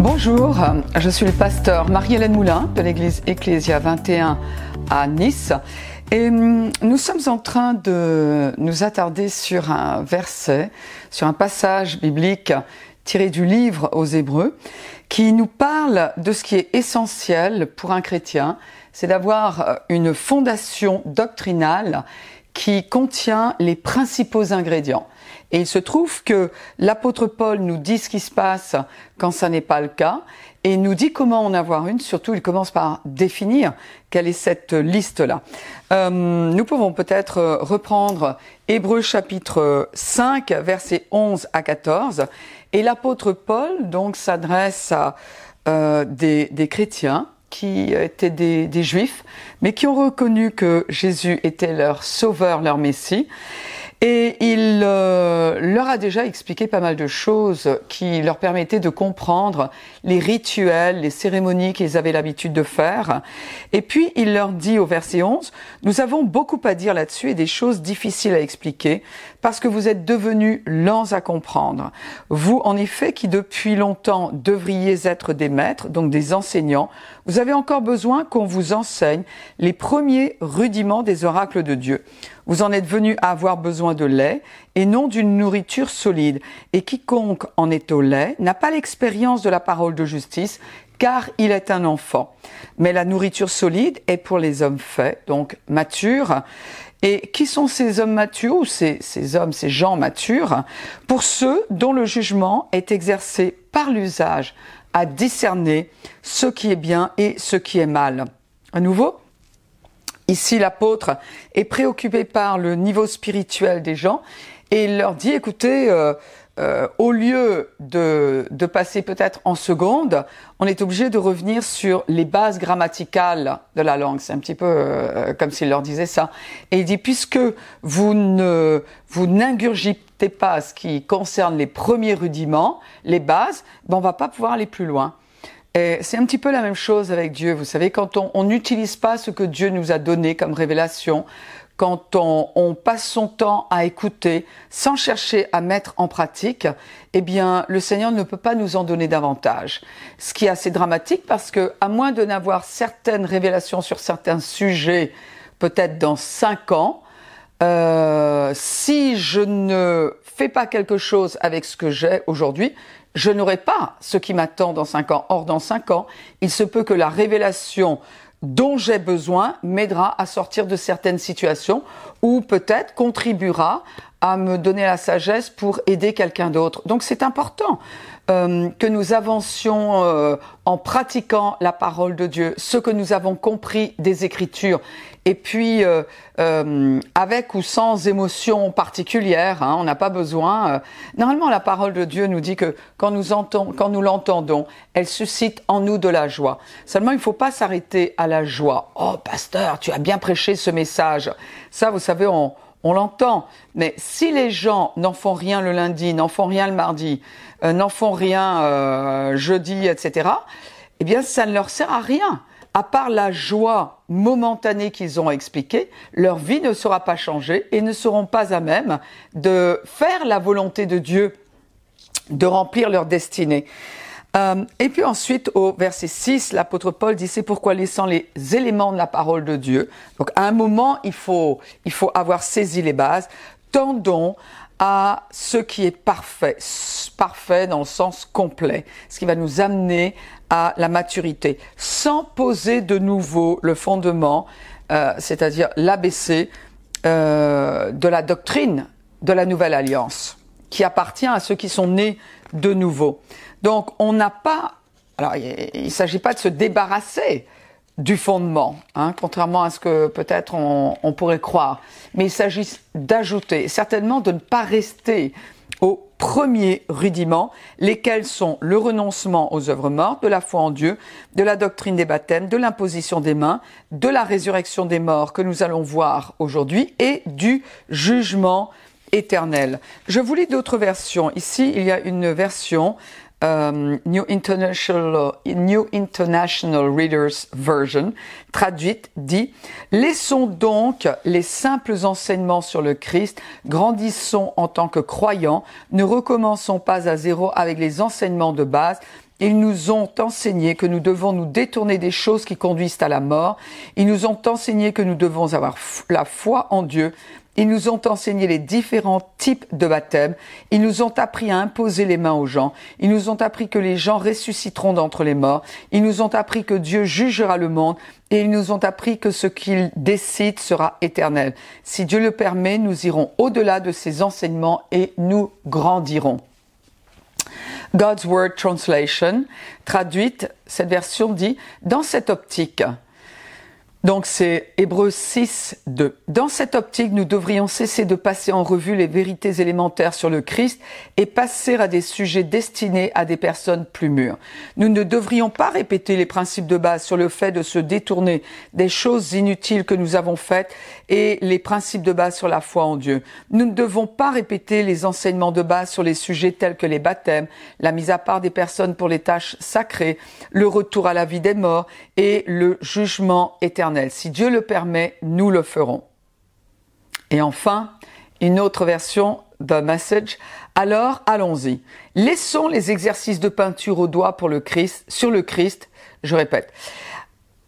Bonjour, je suis le pasteur Marie-Hélène Moulin de l'église Ecclésia 21 à Nice. Et hum, nous sommes en train de nous attarder sur un verset, sur un passage biblique tiré du livre aux Hébreux, qui nous parle de ce qui est essentiel pour un chrétien, c'est d'avoir une fondation doctrinale qui contient les principaux ingrédients. Et il se trouve que l'apôtre Paul nous dit ce qui se passe quand ça n'est pas le cas et nous dit comment en avoir une. Surtout, il commence par définir quelle est cette liste-là. Euh, nous pouvons peut-être reprendre Hébreu chapitre 5, versets 11 à 14. Et l'apôtre Paul donc s'adresse à euh, des, des, chrétiens qui étaient des, des juifs, mais qui ont reconnu que Jésus était leur sauveur, leur Messie. Et il euh, leur a déjà expliqué pas mal de choses qui leur permettaient de comprendre les rituels, les cérémonies qu'ils avaient l'habitude de faire. Et puis il leur dit au verset 11, nous avons beaucoup à dire là-dessus et des choses difficiles à expliquer parce que vous êtes devenus lents à comprendre. Vous, en effet, qui depuis longtemps devriez être des maîtres, donc des enseignants, vous avez encore besoin qu'on vous enseigne les premiers rudiments des oracles de Dieu. Vous en êtes venu à avoir besoin de lait et non d'une nourriture solide. Et quiconque en est au lait n'a pas l'expérience de la parole de justice, car il est un enfant. Mais la nourriture solide est pour les hommes faits, donc matures. Et qui sont ces hommes matures ou ces, hommes, ces gens matures? Pour ceux dont le jugement est exercé par l'usage à discerner ce qui est bien et ce qui est mal. À nouveau, Ici, l'apôtre est préoccupé par le niveau spirituel des gens et il leur dit, écoutez, euh, euh, au lieu de, de passer peut-être en seconde, on est obligé de revenir sur les bases grammaticales de la langue. C'est un petit peu euh, comme s'il leur disait ça. Et il dit, puisque vous ne vous n'ingurgitez pas ce qui concerne les premiers rudiments, les bases, ben on va pas pouvoir aller plus loin. C'est un petit peu la même chose avec Dieu. Vous savez, quand on n'utilise pas ce que Dieu nous a donné comme révélation, quand on, on, passe son temps à écouter sans chercher à mettre en pratique, eh bien, le Seigneur ne peut pas nous en donner davantage. Ce qui est assez dramatique parce que, à moins de n'avoir certaines révélations sur certains sujets, peut-être dans cinq ans, euh, si je ne fais pas quelque chose avec ce que j'ai aujourd'hui, je n'aurai pas ce qui m'attend dans cinq ans. Or, dans cinq ans, il se peut que la révélation dont j'ai besoin m'aidera à sortir de certaines situations ou peut-être contribuera à me donner la sagesse pour aider quelqu'un d'autre. Donc c'est important euh, que nous avancions euh, en pratiquant la parole de Dieu, ce que nous avons compris des Écritures, et puis euh, euh avec ou sans émotion particulière, hein, on n'a pas besoin. Euh, normalement, la parole de Dieu nous dit que quand nous, quand nous l'entendons, elle suscite en nous de la joie. Seulement, il ne faut pas s'arrêter à la joie. Oh, pasteur, tu as bien prêché ce message. Ça, vous savez, on on l'entend. Mais si les gens n'en font rien le lundi, n'en font rien le mardi, n'en font rien euh, jeudi, etc., eh bien, ça ne leur sert à rien. À part la joie momentanée qu'ils ont expliquée, leur vie ne sera pas changée et ne seront pas à même de faire la volonté de Dieu, de remplir leur destinée. Euh, et puis ensuite, au verset 6, l'apôtre Paul dit, c'est pourquoi laissant les éléments de la parole de Dieu, donc à un moment, il faut, il faut avoir saisi les bases, tendons à ce qui est parfait, parfait dans le sens complet, ce qui va nous amener à la maturité, sans poser de nouveau le fondement, euh, c'est-à-dire l'ABC euh, de la doctrine de la nouvelle alliance, qui appartient à ceux qui sont nés de nouveau. Donc on n'a pas, alors il ne s'agit pas de se débarrasser du fondement, hein, contrairement à ce que peut-être on, pourrait croire, mais il s'agit d'ajouter, certainement de ne pas rester aux premiers rudiments, lesquels sont le renoncement aux œuvres mortes, de la foi en Dieu, de la doctrine des baptêmes, de l'imposition des mains, de la résurrection des morts que nous allons voir aujourd'hui et du jugement éternel. Je vous lis d'autres versions. Ici, il y a une version euh, New, International, New International Readers Version, traduite, dit Laissons donc les simples enseignements sur le Christ, grandissons en tant que croyants, ne recommençons pas à zéro avec les enseignements de base, Ils nous ont enseigné que nous devons nous détourner des choses qui conduisent à la mort. Ils nous ont enseigné que nous devons avoir la foi en Dieu ils nous ont enseigné les différents types de baptême. Ils nous ont appris à imposer les mains aux gens. Ils nous ont appris que les gens ressusciteront d'entre les morts. Ils nous ont appris que Dieu jugera le monde. Et ils nous ont appris que ce qu'il décide sera éternel. Si Dieu le permet, nous irons au-delà de ces enseignements et nous grandirons. God's Word Translation, traduite, cette version dit, dans cette optique, donc c'est Hébreux 6, 2. Dans cette optique, nous devrions cesser de passer en revue les vérités élémentaires sur le Christ et passer à des sujets destinés à des personnes plus mûres. Nous ne devrions pas répéter les principes de base sur le fait de se détourner des choses inutiles que nous avons faites et les principes de base sur la foi en Dieu. Nous ne devons pas répéter les enseignements de base sur les sujets tels que les baptêmes, la mise à part des personnes pour les tâches sacrées, le retour à la vie des morts et le jugement éternel si Dieu le permet, nous le ferons. Et enfin, une autre version The Message. Alors, allons-y. Laissons les exercices de peinture au doigt pour le Christ, sur le Christ. Je répète.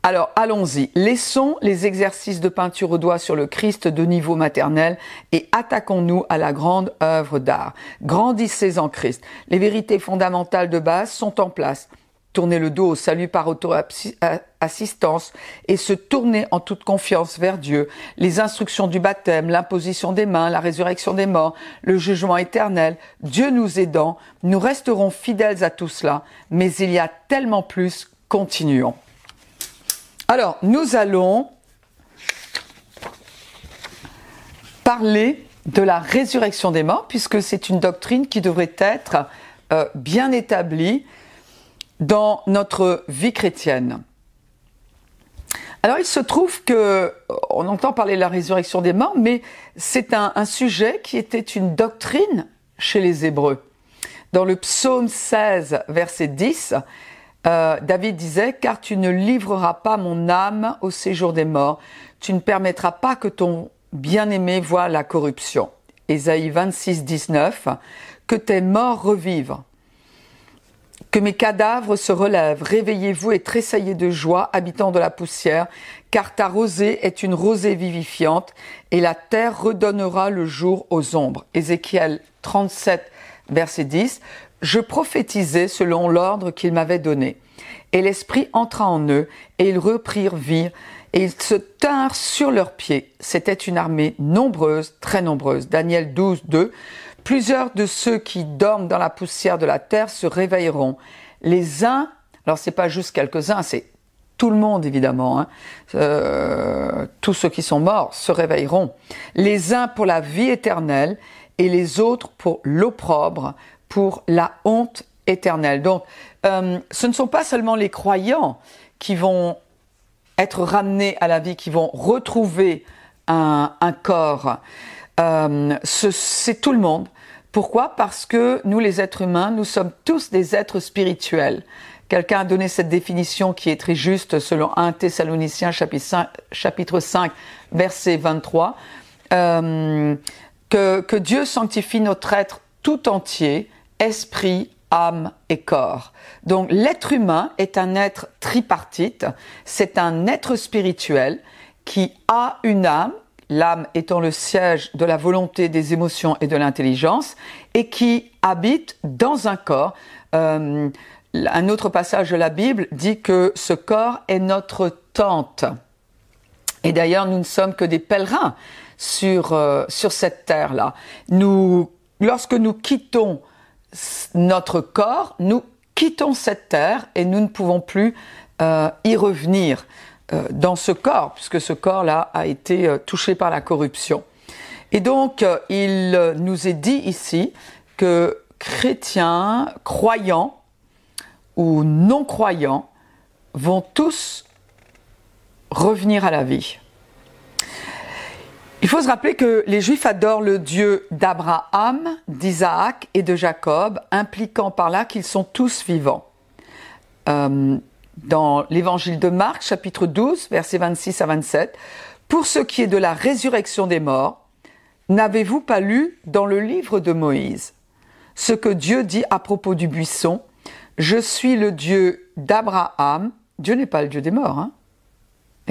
Alors, allons-y. Laissons les exercices de peinture au doigt sur le Christ de niveau maternel et attaquons-nous à la grande œuvre d'art. Grandissez en Christ. Les vérités fondamentales de base sont en place tourner le dos au salut par auto-assistance et se tourner en toute confiance vers Dieu, les instructions du baptême, l'imposition des mains, la résurrection des morts, le jugement éternel, Dieu nous aidant, nous resterons fidèles à tout cela, mais il y a tellement plus, continuons. Alors, nous allons parler de la résurrection des morts, puisque c'est une doctrine qui devrait être euh, bien établie dans notre vie chrétienne. Alors il se trouve que on entend parler de la résurrection des morts, mais c'est un, sujet qui était une doctrine chez les Hébreux. Dans le psaume 16, verset 10, euh, David disait, Car tu ne livreras pas mon âme au séjour des morts, tu ne permettras pas que ton bien-aimé voie la corruption. Ésaïe 26, 19, Que tes morts revivent. Que mes cadavres se relèvent, réveillez-vous et tressaillez de joie, habitants de la poussière, car ta rosée est une rosée vivifiante, et la terre redonnera le jour aux ombres. Ézéchiel 37, verset 10. Je prophétisais selon l'ordre qu'il m'avait donné. Et l'Esprit entra en eux, et ils reprirent vie, et ils se tinrent sur leurs pieds. C'était une armée nombreuse, très nombreuse. Daniel 12, 2. Plusieurs de ceux qui dorment dans la poussière de la terre se réveilleront. Les uns, alors c'est pas juste quelques-uns, c'est tout le monde évidemment, hein. euh, tous ceux qui sont morts se réveilleront. Les uns pour la vie éternelle et les autres pour l'opprobre, pour la honte éternelle. Donc, euh, ce ne sont pas seulement les croyants qui vont être ramenés à la vie, qui vont retrouver un, corps. Euh, c'est tout le monde. Pourquoi? Parce que nous, les êtres humains, nous sommes tous des êtres spirituels. Quelqu'un a donné cette définition qui est très juste selon 1 Thessaloniciens chapitre 5, verset 23, euh, que Dieu sanctifie notre être tout entier, esprit, âme et corps. Donc l'être humain est un être tripartite, c'est un être spirituel qui a une âme, l'âme étant le siège de la volonté, des émotions et de l'intelligence, et qui habite dans un corps. Euh, un autre passage de la Bible dit que ce corps est notre tente. Et d'ailleurs, nous ne sommes que des pèlerins sur, euh, sur cette terre-là. Nous, lorsque nous quittons notre corps, nous quittons cette terre et nous ne pouvons plus euh, y revenir. Euh, dans ce corps, puisque ce corps-là a été euh, touché par la corruption. Et donc, il nous est dit ici que chrétiens, croyants ou non-croyants vont tous revenir à la vie. Il faut se rappeler que les Juifs adorent le Dieu d'Abraham, d'Isaac et de Jacob, impliquant par là qu'ils sont tous vivants dans l'évangile de Marc, chapitre 12, versets 26 à 27, Pour ce qui est de la résurrection des morts, n'avez-vous pas lu dans le livre de Moïse ce que Dieu dit à propos du buisson Je suis le Dieu d'Abraham. Dieu n'est pas le Dieu des morts. Hein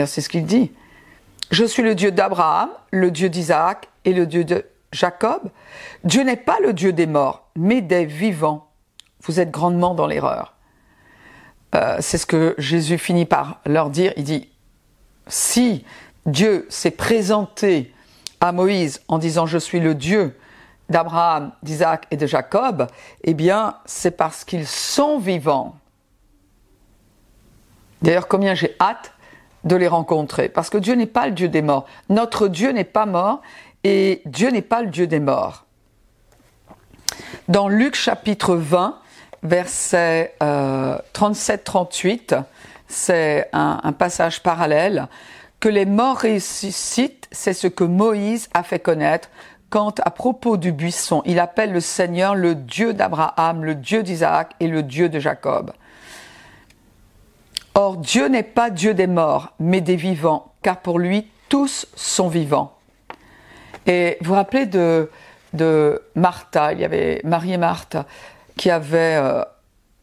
c'est ce qu'il dit. Je suis le Dieu d'Abraham, le Dieu d'Isaac et le Dieu de Jacob. Dieu n'est pas le Dieu des morts, mais des vivants. Vous êtes grandement dans l'erreur. Euh, c'est ce que Jésus finit par leur dire. Il dit, si Dieu s'est présenté à Moïse en disant je suis le Dieu d'Abraham, d'Isaac et de Jacob, eh bien c'est parce qu'ils sont vivants. D'ailleurs, combien j'ai hâte de les rencontrer, parce que Dieu n'est pas le Dieu des morts. Notre Dieu n'est pas mort et Dieu n'est pas le Dieu des morts. Dans Luc chapitre 20, verset 37-38, euh, c'est un, passage parallèle, que les morts ressuscitent, c'est ce que Moïse a fait connaître quand, à propos du buisson, il appelle le Seigneur le Dieu d'Abraham, le Dieu d'Isaac et le Dieu de Jacob. Or, Dieu n'est pas Dieu des morts, mais des vivants, car pour lui, tous sont vivants. Et vous vous rappelez de, de Martha, il y avait Marie et Marthe qui avaient euh,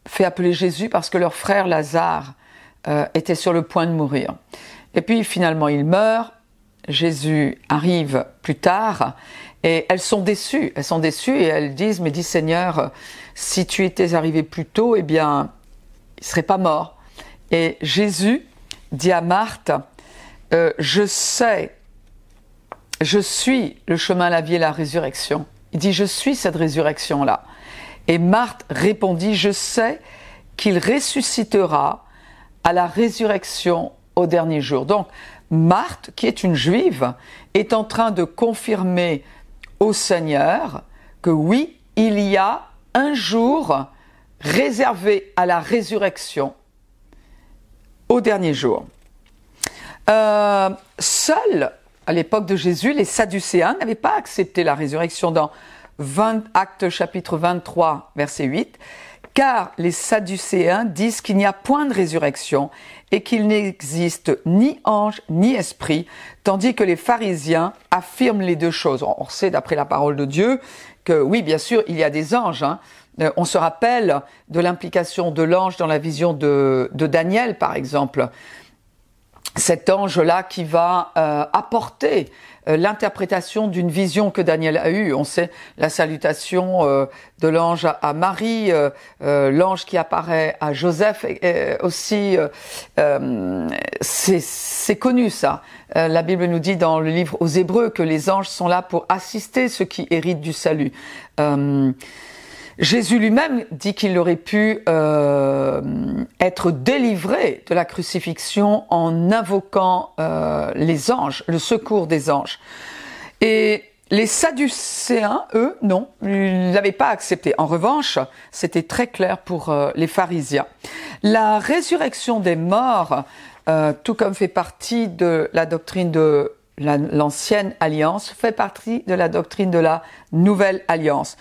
fait appeler Jésus parce que leur frère Lazare euh, était sur le point de mourir. Et puis finalement il meurt, Jésus arrive plus tard et elles sont déçues, elles sont déçues et elles disent, mais dis Seigneur, si tu étais arrivé plus tôt, eh bien, il serait pas mort. Et Jésus dit à Marthe, euh, je sais, je suis le chemin, la vie et la résurrection. Il dit, je suis cette résurrection-là. Et Marthe répondit, je sais qu'il ressuscitera à la résurrection au dernier jour. Donc, Marthe, qui est une juive, est en train de confirmer au Seigneur que oui, il y a un jour réservé à la résurrection au dernier jour. Euh, seuls, à l'époque de Jésus, les Sadducéens n'avaient pas accepté la résurrection dans 20, Actes chapitre 23, verset 8, car les Sadducéens disent qu'il n'y a point de résurrection et qu'il n'existe ni ange ni esprit, tandis que les pharisiens affirment les deux choses. On sait d'après la parole de Dieu que oui, bien sûr, il y a des anges. Hein. Euh, on se rappelle de l'implication de l'ange dans la vision de, Daniel, par exemple cet ange-là qui va euh, apporter euh, l'interprétation d'une vision que Daniel a eue. On sait la salutation de l'ange à, Marie, l'ange qui apparaît à Joseph aussi. C'est connu ça. la Bible nous dit dans le livre aux Hébreux que les anges sont là pour assister ceux qui héritent du salut. Jésus lui-même dit qu'il aurait pu euh, être délivré de la crucifixion en invoquant euh, les anges, le secours des anges. Et les Sadducéens, eux, non, ils l'avaient pas accepté. En revanche, c'était très clair pour euh, les pharisiens. La résurrection des morts, tout comme fait partie de la doctrine de l'ancienne alliance, fait partie de la doctrine de la nouvelle alliance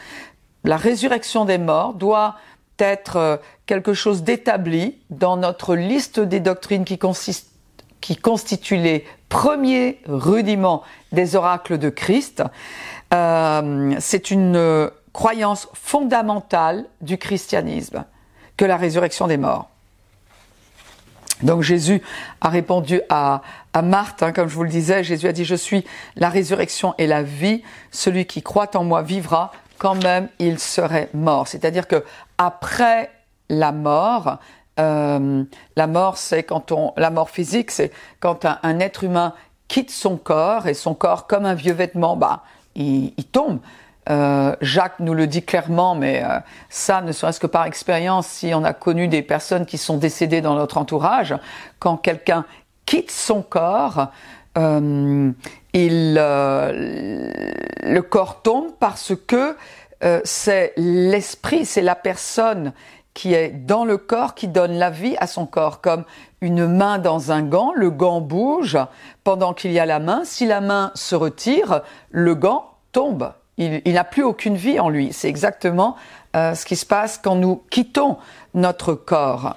la résurrection des morts doit être euh, quelque chose d'établi dans notre liste des doctrines qui, qui constituent les premiers rudiments des oracles de Christ. Euh, c'est une euh, croyance fondamentale du christianisme que la résurrection des morts. Donc Jésus a répondu à, à Marthe, hein, comme je vous le disais, Jésus a dit, je suis la résurrection et la vie, celui qui croit en moi vivra, quand même il serait mort. C'est-à-dire que après la mort, euh, la mort, c'est quand on, la mort physique, c'est quand un, être humain quitte son corps et son corps, comme un vieux vêtement, bah, il, tombe. Euh, Jacques nous le dit clairement, mais euh, ça, ne serait-ce que par expérience, si on a connu des personnes qui sont décédées dans notre entourage, quand quelqu'un quitte son corps, il, euh, le corps tombe parce que euh, c'est l'esprit, c'est la personne qui est dans le corps qui donne la vie à son corps, comme une main dans un gant, le gant bouge pendant qu'il y a la main. Si la main se retire, le gant tombe. Il, n'a plus aucune vie en lui. C'est exactement ce qui se passe quand nous quittons notre corps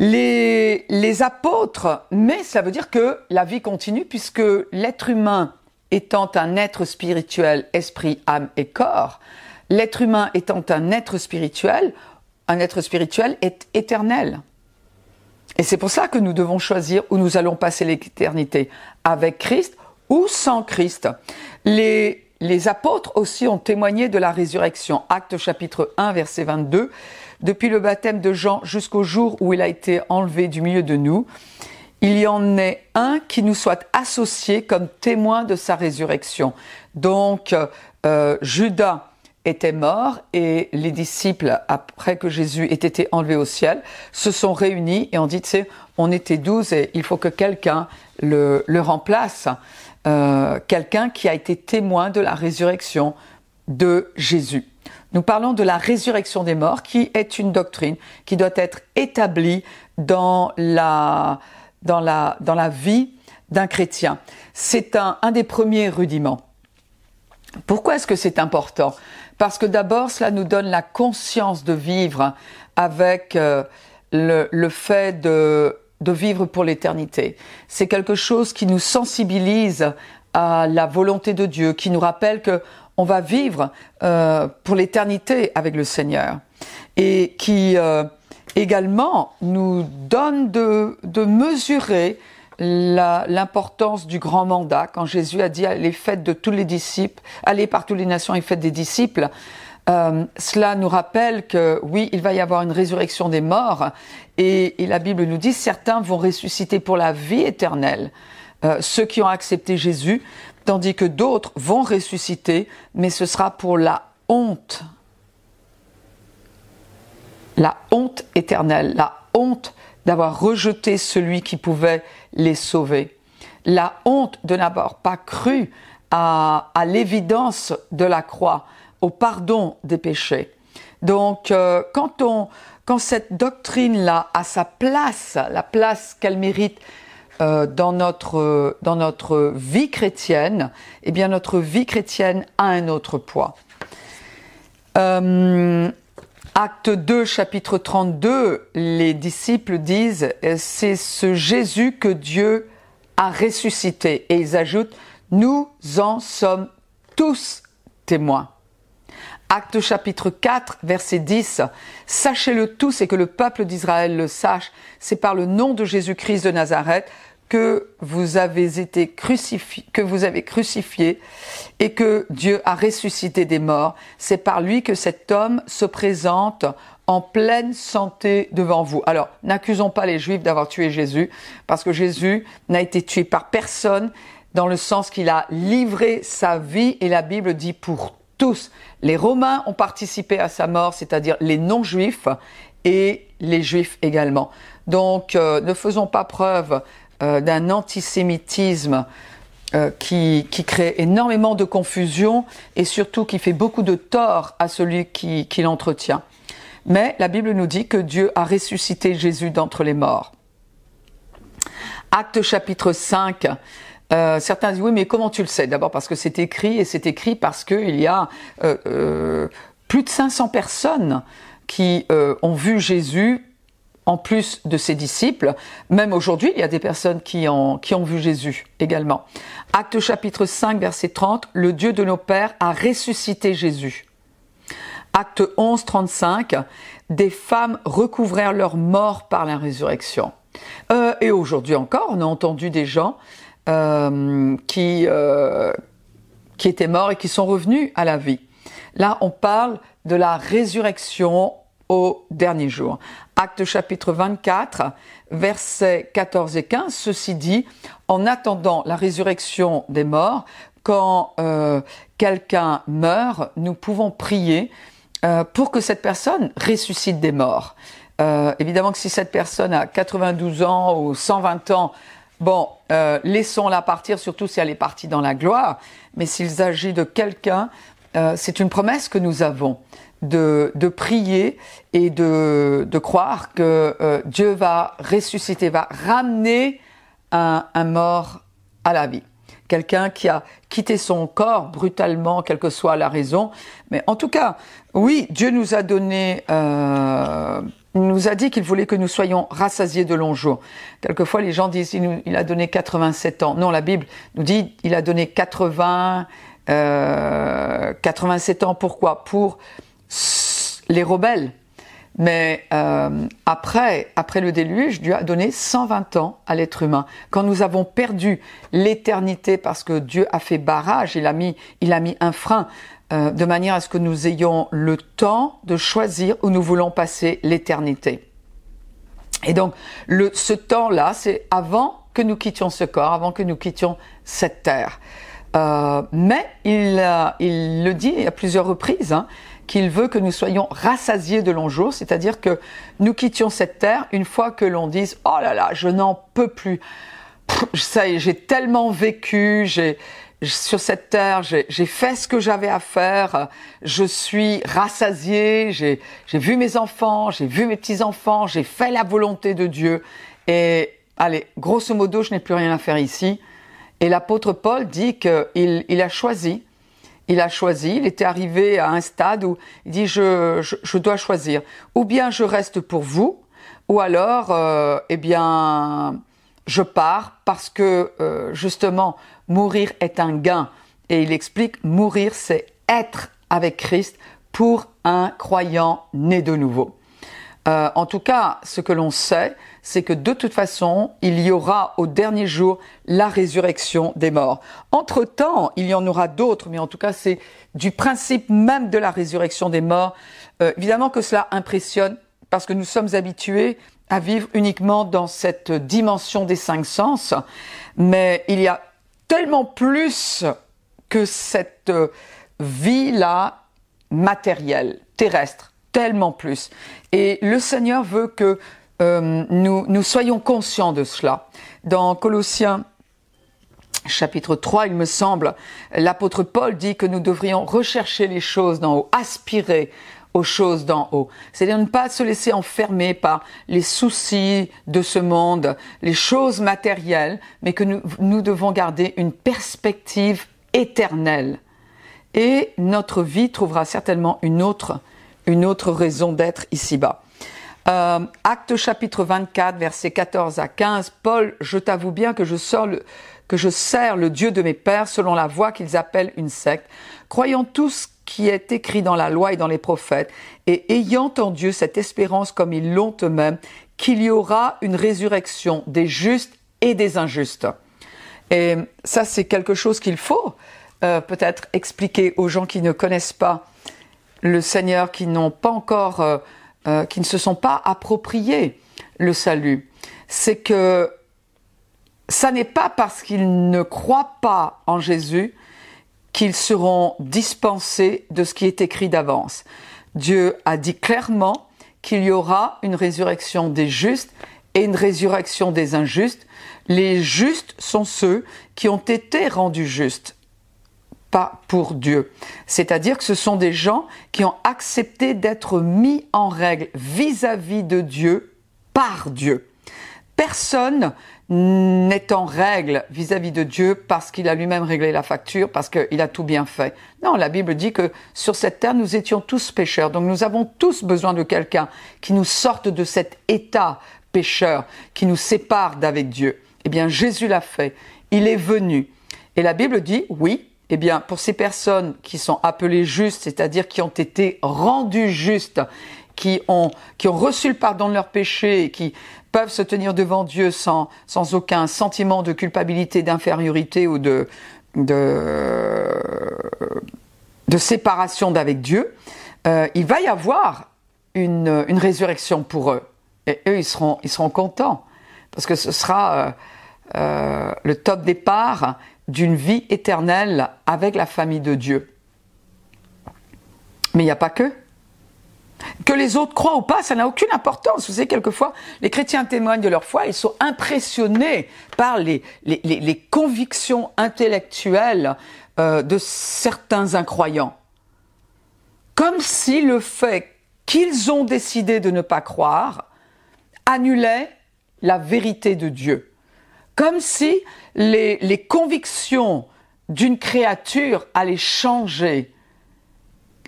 les, les apôtres, mais ça veut dire que la vie continue puisque l'être humain étant un être spirituel, esprit, âme et corps, l'être humain étant un être spirituel, un être spirituel est éternel. Et c'est pour ça que nous devons choisir où nous allons passer l'éternité, avec Christ ou sans Christ. Les, les apôtres aussi ont témoigné de la résurrection. Acte chapitre 1, verset 22. Depuis le baptême de Jean jusqu'au jour où il a été enlevé du milieu de nous, il y en est un qui nous soit associé comme témoin de sa résurrection. Donc, euh, Judas était mort et les disciples, après que Jésus ait été enlevé au ciel, se sont réunis et ont dit, tu sais, on était douze et il faut que quelqu'un le, le, remplace, euh, quelqu'un qui a été témoin de la résurrection de Jésus. Nous parlons de la résurrection des morts, qui est une doctrine qui doit être établie dans la, dans la, dans la vie d'un chrétien. C'est un, un des premiers rudiments. Pourquoi est-ce que c'est important? Parce que d'abord, cela nous donne la conscience de vivre avec euh, le, le, fait de, de vivre pour l'éternité. C'est quelque chose qui nous sensibilise à la volonté de Dieu, qui nous rappelle que on va vivre euh, pour l'éternité avec le Seigneur et qui euh, également nous donne de, de mesurer l'importance du grand mandat quand Jésus a dit allez faites de tous les disciples, allez par toutes les nations et faites des disciples. Euh, cela nous rappelle que oui, il va y avoir une résurrection des morts et, et la Bible nous dit certains vont ressusciter pour la vie éternelle. Euh, ceux qui ont accepté Jésus, tandis que d'autres vont ressusciter, mais ce sera pour la honte. La honte éternelle, la honte d'avoir rejeté celui qui pouvait les sauver. La honte de n'avoir pas cru à, l'évidence de la croix, au pardon des péchés. Donc, euh, quand, on, quand cette doctrine-là a sa place, la place qu'elle mérite euh, dans, notre, dans notre vie chrétienne, eh bien, notre vie chrétienne a un autre poids. Euh, Acte 2, chapitre 32, les disciples disent, c'est ce Jésus que Dieu a ressuscité. Et ils ajoutent, nous en sommes tous témoins. Acte chapitre 4, verset 10. Sachez-le tous et que le peuple d'Israël le sache, c'est par le nom de Jésus-Christ de Nazareth que vous avez été crucifié, que vous avez crucifié et que Dieu a ressuscité des morts. C'est par lui que cet homme se présente en pleine santé devant vous. Alors, n'accusons pas les Juifs d'avoir tué Jésus, parce que Jésus n'a été tué par personne, dans le sens qu'il a livré sa vie, et la Bible dit pour tous. Les Romains ont participé à sa mort, c'est-à-dire les non-Juifs et les Juifs également. Donc, euh, ne faisons pas preuve euh, d'un antisémitisme euh, qui, qui, crée énormément de confusion et surtout qui fait beaucoup de tort à celui qui, qui l'entretient. Mais la Bible nous dit que Dieu a ressuscité Jésus d'entre les morts. Acte chapitre 5. Euh, certains disent oui, mais comment tu le sais? D'abord parce que c'est écrit et c'est écrit parce qu'il y a euh, euh, plus de 500 personnes qui euh, ont vu Jésus en plus de ses disciples. Même aujourd'hui, il y a des personnes qui ont, vu Jésus également. Acte chapitre 5, verset 30, le Dieu de nos pères a ressuscité Jésus. Acte 11, 35, des femmes recouvrèrent leur mort par la résurrection. Euh, et aujourd'hui encore, on a entendu des gens euh, qui, euh, qui étaient morts et qui sont revenus à la vie. Là, on parle de la résurrection au dernier jour. Acte chapitre 24, versets 14 et 15, ceci dit, en attendant la résurrection des morts, quand euh, quelqu'un meurt, nous pouvons prier euh, pour que cette personne ressuscite des morts. Euh, évidemment que si cette personne a 92 ans ou 120 ans, bon, euh, laissons-la partir, surtout si elle est partie dans la gloire, mais s'il s'agit de quelqu'un, euh, c'est une promesse que nous avons de, de prier et de, de croire que euh, Dieu va ressusciter, va ramener un, un mort à la vie. Quelqu'un qui a quitté son corps brutalement, quelle que soit la raison. Mais en tout cas, oui, Dieu nous a donné, euh, nous a dit qu'il voulait que nous soyons rassasiés de longs jours. Quelquefois, les gens disent il, a donné 87 ans. Non, la Bible nous dit il a donné 80, euh, 87 ans. Pourquoi? Pour les rebelles, Mais euh, après, après le déluge, Dieu a donné 120 ans à l'être humain. Quand nous avons perdu l'éternité parce que Dieu a fait barrage, il a mis, il a mis un frein, euh, de manière à ce que nous ayons le temps de choisir où nous voulons passer l'éternité. Et donc, le, ce temps-là, c'est avant que nous quittions ce corps, avant que nous quittions cette terre. Euh, mais il, il le dit à plusieurs reprises, hein, qu'il veut que nous soyons rassasiés de longs jours, c'est-à-dire que nous quittions cette terre une fois que l'on dise oh là là, je n'en peux plus. ça j'ai tellement vécu, j'ai sur cette terre, j'ai fait ce que j'avais à faire, je suis rassasié, j'ai vu mes enfants, j'ai vu mes petits-enfants, j'ai fait la volonté de Dieu. Et allez, grosso modo, je n'ai plus rien à faire ici. Et l'apôtre Paul dit qu'il il a choisi il a choisi, il était arrivé à un stade où il dit je, je, dois choisir. Ou bien je reste pour vous, ou alors, euh, eh bien, je pars parce que euh, justement, mourir est un gain. Et il explique, mourir, c'est être avec Christ pour un croyant né de nouveau. Euh, en tout cas, ce que l'on sait, c'est que de toute façon, il y aura au dernier jour la résurrection des morts. Entre-temps, il y en aura d'autres, mais en tout cas, c'est du principe même de la résurrection des morts. Euh, évidemment que cela impressionne parce que nous sommes habitués à vivre uniquement dans cette dimension des cinq sens, mais il y a tellement plus que cette vie-là matérielle, terrestre, tellement plus. Et le Seigneur veut que euh, nous, nous soyons conscients de cela. Dans Colossiens chapitre 3, il me semble, l'apôtre Paul dit que nous devrions rechercher les choses d'en haut, aspirer aux choses d'en haut. C'est-à-dire ne pas se laisser enfermer par les soucis de ce monde, les choses matérielles, mais que nous, nous devons garder une perspective éternelle. Et notre vie trouvera certainement une autre, une autre raison d'être ici-bas. Euh, acte chapitre 24, versets 14 à 15, Paul, je t'avoue bien que je, sors le, sers le Dieu de mes pères selon la voie qu'ils appellent une secte, croyant tout ce qui est écrit dans la loi et dans les prophètes, et ayant en Dieu cette espérance comme ils l'ont eux-mêmes, qu'il y aura une résurrection des justes et des injustes. Et ça, c'est quelque chose qu'il faut euh, peut-être expliquer aux gens qui ne connaissent pas le Seigneur, qui n'ont pas encore euh, euh, qui ne se sont pas appropriés le salut. C'est que ça n'est pas parce qu'ils ne croient pas en Jésus qu'ils seront dispensés de ce qui est écrit d'avance. Dieu a dit clairement qu'il y aura une résurrection des justes et une résurrection des injustes. Les justes sont ceux qui ont été rendus justes pas pour Dieu. C'est-à-dire que ce sont des gens qui ont accepté d'être mis en règle vis-à-vis de Dieu par Dieu. Personne n'est en règle vis-à-vis de Dieu parce qu'il a lui-même réglé la facture, parce qu'il a tout bien fait. Non, la Bible dit que sur cette terre, nous étions tous pécheurs. Donc nous avons tous besoin de quelqu'un qui nous sorte de cet état pécheur, qui nous sépare d'avec Dieu. Eh bien, Jésus l'a fait. Il est venu. Et la Bible dit, oui, eh bien, pour ces personnes qui sont appelées justes, c'est-à-dire qui ont été rendues justes, qui ont, qui ont reçu le pardon de leurs péchés qui peuvent se tenir devant Dieu sans, sans aucun sentiment de culpabilité, d'infériorité ou de, de, de séparation d'avec Dieu, euh, il va y avoir une, une, résurrection pour eux. Et eux, ils seront, ils seront contents parce que ce sera euh, euh, le top départ d'une vie éternelle avec la famille de Dieu. Mais il n'y a pas que. Que les autres croient ou pas, ça n'a aucune importance. Vous savez, quelquefois, les chrétiens témoignent de leur foi, ils sont impressionnés par les, convictions intellectuelles euh, de certains incroyants. Comme si le fait qu'ils ont décidé de ne pas croire annulait la vérité de Dieu comme si les, convictions d'une créature allaient changer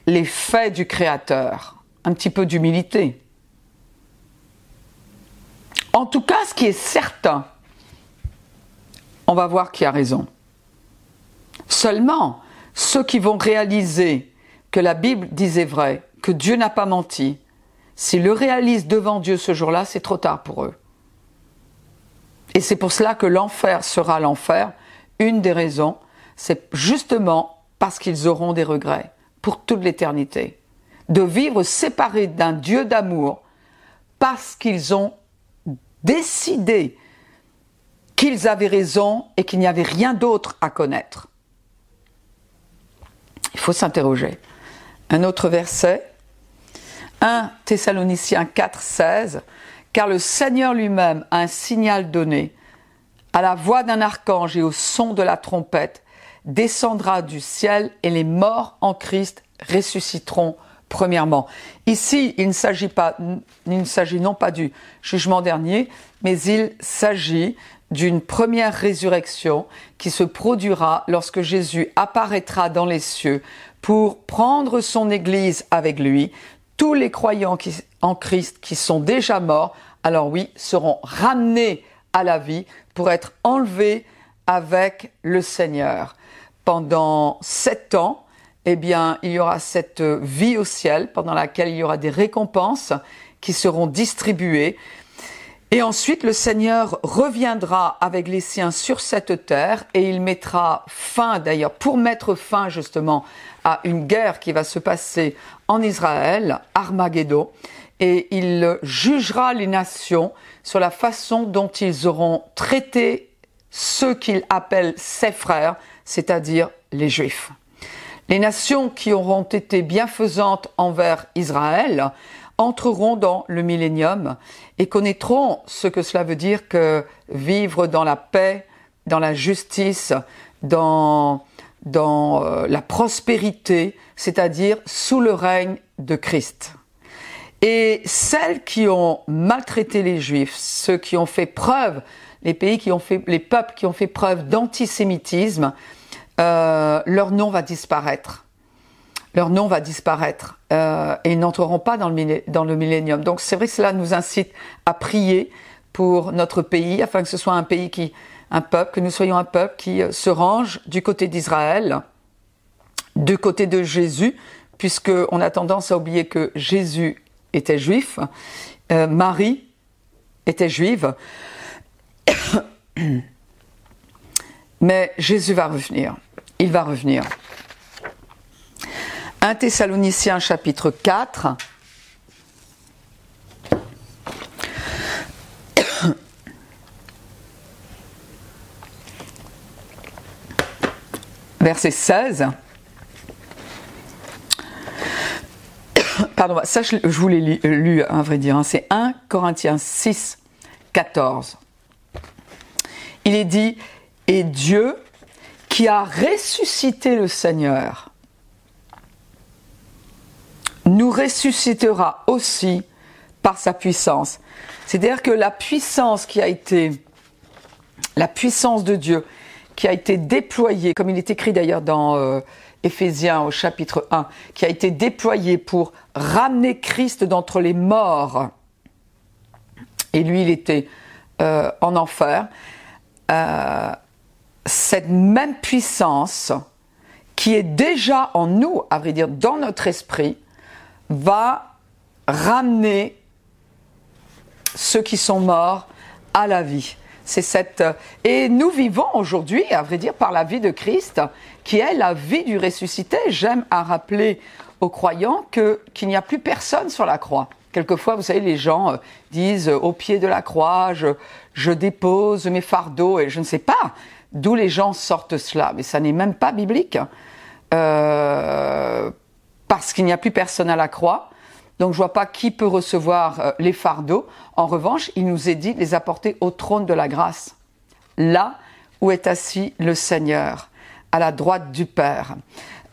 les faits du Créateur. Un petit peu d'humilité. En tout cas, ce qui est certain, on va voir qui a raison. Seulement, ceux qui vont réaliser que la Bible disait vrai, que Dieu n'a pas menti, s'ils le réalisent devant Dieu ce jour-là, c'est trop tard pour eux. Et c'est pour cela que l'enfer sera l'enfer. Une des raisons, c'est justement parce qu'ils auront des regrets pour toute l'éternité. De vivre séparés d'un Dieu d'amour parce qu'ils ont décidé qu'ils avaient raison et qu'il n'y avait rien d'autre à connaître. Il faut s'interroger. Un autre verset, 1 Thessaloniciens 4, 16, car le Seigneur lui-même a un signal donné. À la voix d'un archange et au son de la trompette, descendra du ciel et les morts en Christ ressusciteront premièrement. Ici, il ne s'agit pas, il ne s'agit non pas du jugement dernier, mais il s'agit d'une première résurrection qui se produira lorsque Jésus apparaîtra dans les cieux pour prendre son Église avec lui. Tous les croyants en Christ qui sont déjà morts, alors oui, seront ramenés à la vie pour être enlevés avec le Seigneur. Pendant sept ans, eh bien, il y aura cette vie au ciel pendant laquelle il y aura des récompenses qui seront distribuées et ensuite, le Seigneur reviendra avec les siens sur cette terre et il mettra fin, d'ailleurs, pour mettre fin justement à une guerre qui va se passer en Israël, Armageddon, et il jugera les nations sur la façon dont ils auront traité ceux qu'il appelle ses frères, c'est-à-dire les Juifs. Les nations qui auront été bienfaisantes envers Israël entreront dans le millénium et connaîtront ce que cela veut dire que vivre dans la paix, dans la justice, dans, dans euh, la prospérité, c'est-à-dire sous le règne de Christ. Et celles qui ont maltraité les Juifs, ceux qui ont fait preuve, les pays qui ont fait, les peuples qui ont fait preuve d'antisémitisme, euh, leur nom va disparaître leur nom va disparaître euh, et ils n'entreront pas dans le, dans millénium. Donc c'est vrai que cela nous incite à prier pour notre pays, afin que ce soit un pays qui, un peuple, que nous soyons un peuple qui euh, se range du côté d'Israël, du côté de Jésus, puisque on a tendance à oublier que Jésus était juif, euh, Marie était juive, mais Jésus va revenir. Il va revenir. 1 Thessaloniciens chapitre 4. Verset 16. Ça je, vous l'ai lu, à vrai dire. Hein. C'est 1 Corinthiens 6, 14. Il est dit, et Dieu qui a ressuscité le Seigneur nous ressuscitera aussi par sa puissance. C'est-à-dire que la puissance qui a été, la puissance de Dieu qui a été déployée, comme il est écrit d'ailleurs dans euh, Éphésiens au chapitre 1, qui a été déployée pour ramener Christ d'entre les morts, et lui il était euh, en enfer, euh, cette même puissance qui est déjà en nous, à vrai dire, dans notre esprit, va ramener ceux qui sont morts à la vie. C'est cette et nous vivons aujourd'hui, à vrai dire, par la vie de Christ, qui est la vie du ressuscité. J'aime à rappeler aux croyants que qu'il n'y a plus personne sur la croix. Quelquefois, vous savez, les gens euh, disent euh, au pied de la croix, je, je dépose mes fardeaux et je ne sais pas d'où les gens sortent cela, mais ça n'est même pas biblique. Euh, parce qu'il n'y a plus personne à la croix. Donc je vois pas qui peut recevoir euh, les fardeaux. En revanche, il nous est dit de les apporter au trône de la grâce, là où est assis le Seigneur, à la droite du Père.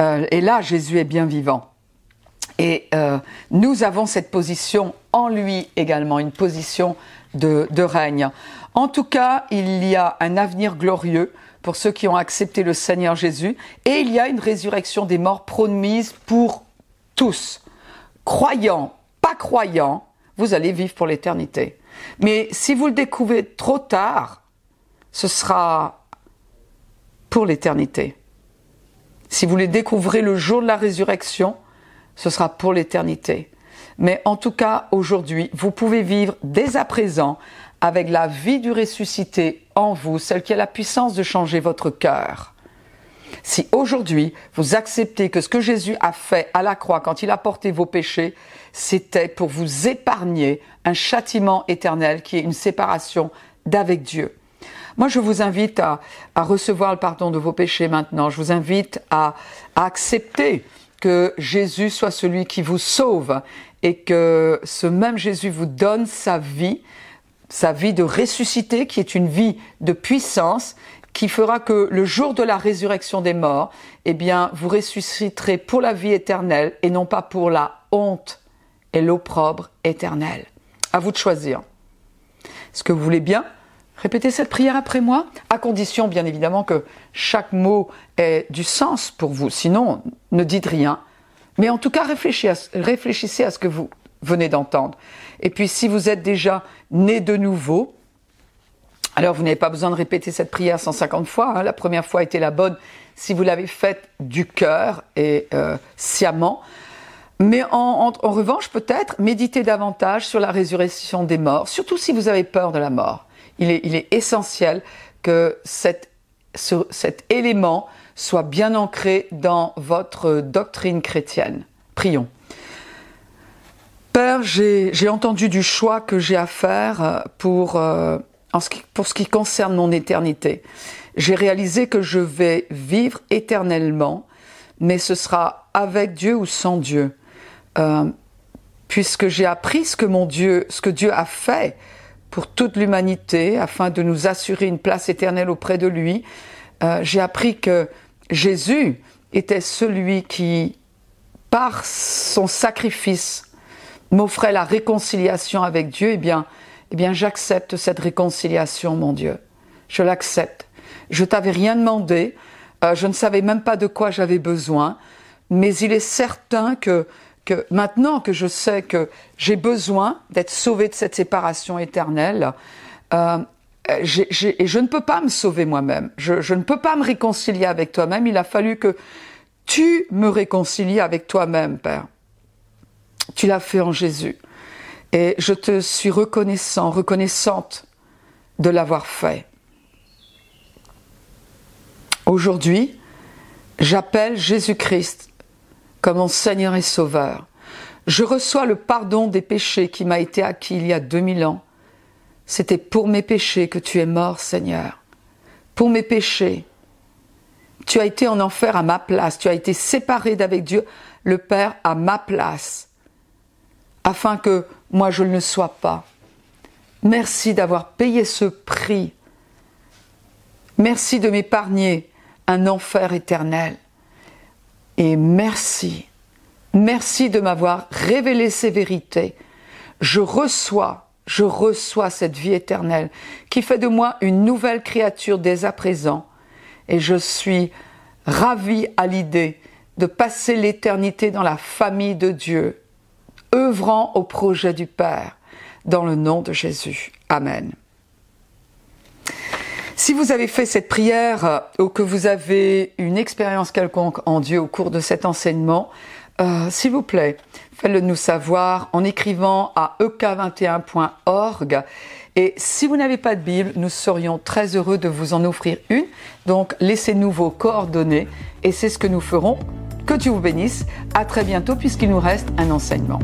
Euh, et là, Jésus est bien vivant. Et euh, nous avons cette position en lui également, une position de, de règne. En tout cas, il y a un avenir glorieux pour ceux qui ont accepté le Seigneur Jésus, et il y a une résurrection des morts promise pour tous, croyants, pas croyants, vous allez vivre pour l'éternité. Mais si vous le découvrez trop tard, ce sera pour l'éternité. Si vous le découvrez le jour de la résurrection, ce sera pour l'éternité. Mais en tout cas, aujourd'hui, vous pouvez vivre dès à présent avec la vie du ressuscité en vous, celle qui a la puissance de changer votre cœur. Si aujourd'hui vous acceptez que ce que Jésus a fait à la croix quand il a porté vos péchés, c'était pour vous épargner un châtiment éternel qui est une séparation d'avec Dieu. Moi, je vous invite à, recevoir le pardon de vos péchés maintenant. Je vous invite à, accepter que Jésus soit celui qui vous sauve et que ce même Jésus vous donne sa vie, sa vie de ressuscité, qui est une vie de puissance, qui fera que le jour de la résurrection des morts, eh vous ressusciterez pour la vie éternelle et non pas pour la honte et l'opprobre éternel. À vous de choisir. Est-ce que vous voulez bien répéter cette prière après moi, à condition bien évidemment que chaque mot ait du sens pour vous. Sinon, ne dites rien. Mais en tout cas, réfléchissez à, ce que vous venez d'entendre. Et puis, si vous êtes déjà né de nouveau, alors vous n'avez pas besoin de répéter cette prière 150 fois. Hein. La première fois était la bonne si vous l'avez faite du cœur et euh, sciemment. Mais en, revanche, peut-être, méditez davantage sur la résurrection des morts, surtout si vous avez peur de la mort. Il est, il est essentiel que cet, cet élément soit bien ancré dans votre doctrine chrétienne. Prions. Père, j'ai entendu du choix que j'ai à faire euh, pour, euh, en ce qui, pour ce qui concerne mon éternité. J'ai réalisé que je vais vivre éternellement, mais ce sera avec Dieu ou sans Dieu. Euh, puisque j'ai appris ce que mon Dieu, ce que Dieu a fait pour toute l'humanité afin de nous assurer une place éternelle auprès de lui. Euh, j'ai appris que Jésus était celui qui, par son sacrifice, m'offrait la réconciliation avec Dieu. Eh bien, eh bien, j'accepte cette réconciliation, mon Dieu. Je l'accepte. Je t'avais rien demandé. Euh, je ne savais même pas de quoi j'avais besoin. Mais il est certain que maintenant que je sais que j'ai besoin d'être sauvé de cette séparation éternelle, euh, et je ne peux pas me sauver moi-même, je, ne peux pas me réconcilier avec toi-même, il a fallu que tu me réconcilies avec toi-même, Père. Tu l'as fait en Jésus. Et je te suis reconnaissant, reconnaissante de l'avoir fait. Aujourd'hui, j'appelle Jésus-Christ comme mon Seigneur et Sauveur. Je reçois le pardon des péchés qui m'a été acquis il y a 2000 ans. C'était pour mes péchés que tu es mort, Seigneur. Pour mes péchés. Tu as été en enfer à ma place. Tu as été séparé d'avec Dieu, le Père, à ma place. Afin que moi je ne le sois pas. Merci d'avoir payé ce prix. Merci de m'épargner un enfer éternel. Et merci, merci de m'avoir révélé ces vérités. Je reçois, je reçois cette vie éternelle qui fait de moi une nouvelle créature dès à présent. Et je suis ravi à l'idée de passer l'éternité dans la famille de Dieu, œuvrant au projet du Père, dans le nom de Jésus. Amen. Si vous avez fait cette prière euh, ou que vous avez une expérience quelconque en Dieu au cours de cet enseignement, euh, s'il vous plaît, faites-le nous savoir en écrivant à ek21.org. Et si vous n'avez pas de Bible, nous serions très heureux de vous en offrir une. Donc laissez-nous vos coordonnées et c'est ce que nous ferons. Que Dieu vous bénisse. À très bientôt puisqu'il nous reste un enseignement.